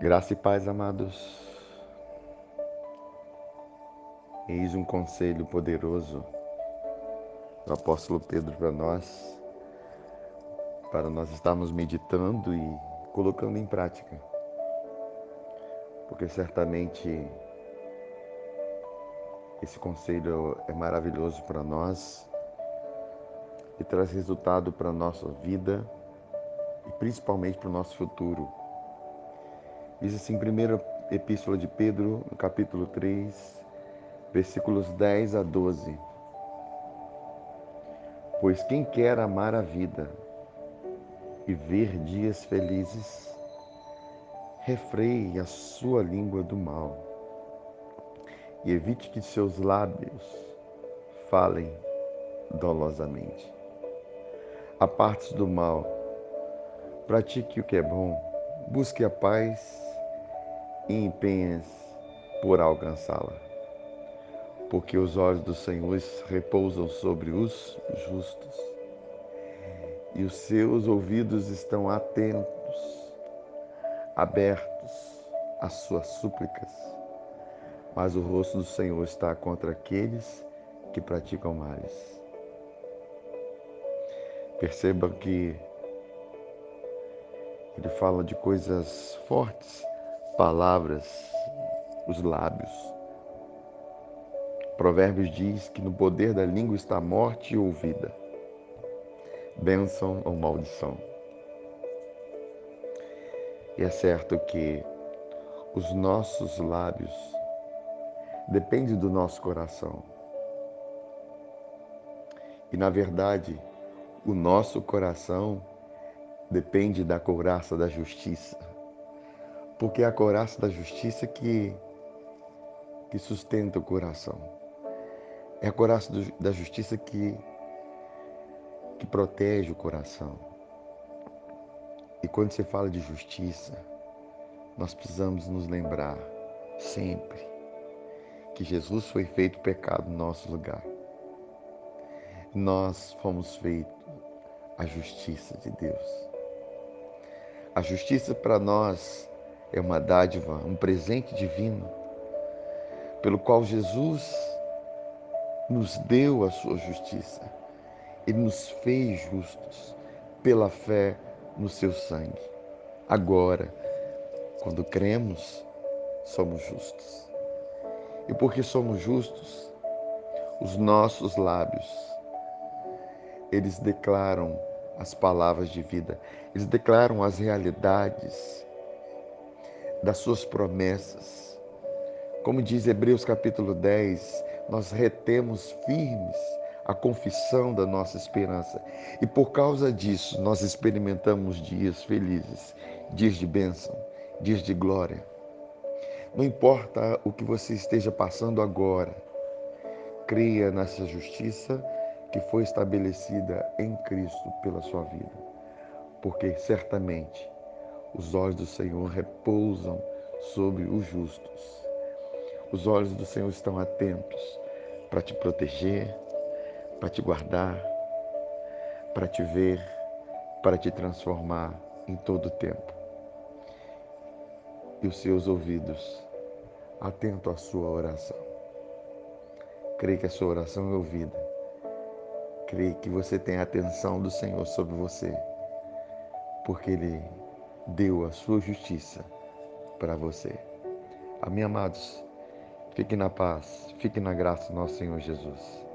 Graça e paz, amados. Eis um conselho poderoso do apóstolo Pedro para nós, para nós estarmos meditando e colocando em prática. Porque certamente esse conselho é maravilhoso para nós e traz resultado para a nossa vida e principalmente para o nosso futuro. Diz assim, primeira epístola de Pedro, no capítulo 3, versículos 10 a 12. Pois quem quer amar a vida e ver dias felizes, refreie a sua língua do mal e evite que seus lábios falem dolosamente. Aparte-se do mal, pratique o que é bom, busque a paz e empenhas por alcançá-la. Porque os olhos do Senhor repousam sobre os justos e os seus ouvidos estão atentos, abertos às suas súplicas. Mas o rosto do Senhor está contra aqueles que praticam males. Perceba que ele fala de coisas fortes palavras, os lábios. Provérbios diz que no poder da língua está morte ou vida, bênção ou maldição. E é certo que os nossos lábios dependem do nosso coração. E na verdade, o nosso coração depende da couraça da justiça porque é a coraça da justiça que, que sustenta o coração. É a coraça do, da justiça que, que protege o coração. E quando se fala de justiça, nós precisamos nos lembrar sempre que Jesus foi feito pecado no nosso lugar. Nós fomos feitos a justiça de Deus. A justiça para nós é uma dádiva, um presente divino, pelo qual Jesus nos deu a sua justiça. Ele nos fez justos pela fé no seu sangue. Agora, quando cremos, somos justos. E porque somos justos, os nossos lábios, eles declaram as palavras de vida, eles declaram as realidades das suas promessas. Como diz Hebreus capítulo 10, nós retemos firmes a confissão da nossa esperança. E por causa disso, nós experimentamos dias felizes, dias de bênção, dias de glória. Não importa o que você esteja passando agora, creia nessa justiça que foi estabelecida em Cristo pela sua vida, porque certamente os olhos do Senhor repousam sobre os justos. Os olhos do Senhor estão atentos para te proteger, para te guardar, para te ver, para te transformar em todo o tempo. E os seus ouvidos atento à sua oração. Creio que a sua oração é ouvida. Creio que você tem a atenção do Senhor sobre você, porque Ele deu a sua justiça para você. Amém, amados? Fique na paz, fique na graça do nosso Senhor Jesus.